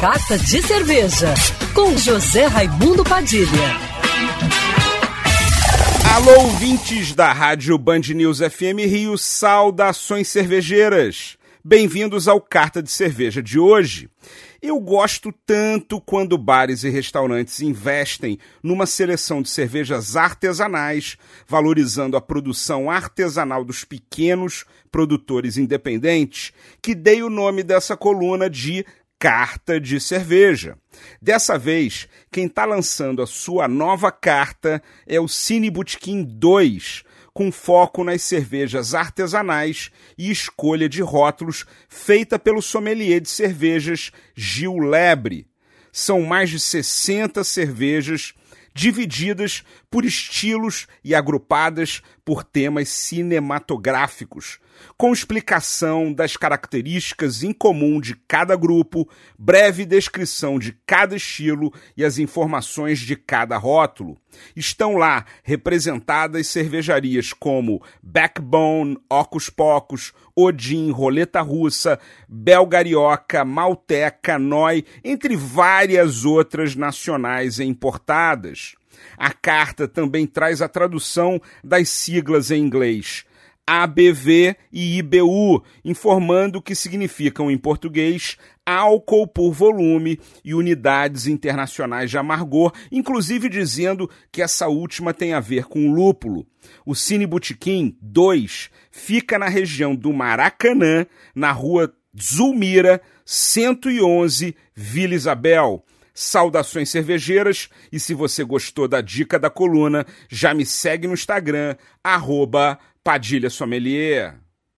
Carta de Cerveja, com José Raimundo Padilha. Alô, ouvintes da Rádio Band News FM Rio, saudações cervejeiras. Bem-vindos ao Carta de Cerveja de hoje. Eu gosto tanto quando bares e restaurantes investem numa seleção de cervejas artesanais, valorizando a produção artesanal dos pequenos produtores independentes, que dei o nome dessa coluna de Carta de Cerveja. Dessa vez, quem está lançando a sua nova carta é o Cine Botequim 2, com foco nas cervejas artesanais e escolha de rótulos feita pelo sommelier de cervejas Gil Lebre. São mais de 60 cervejas divididas por estilos e agrupadas por temas cinematográficos, com explicação das características em comum de cada grupo, breve descrição de cada estilo e as informações de cada rótulo. Estão lá representadas cervejarias como Backbone, Ocus Pocos, Odin, Roleta Russa, Belgarioca, Malteca, Noi, entre várias outras nacionais importadas. A carta também traz a tradução das siglas em inglês ABV e IBU, informando o que significam em português álcool por volume e unidades internacionais de amargor, inclusive dizendo que essa última tem a ver com lúpulo. O Cine Botequim 2 fica na região do Maracanã, na rua Zulmira, 111, Vila Isabel. Saudações cervejeiras e se você gostou da dica da coluna, já me segue no Instagram, arroba Padilha Sommelier.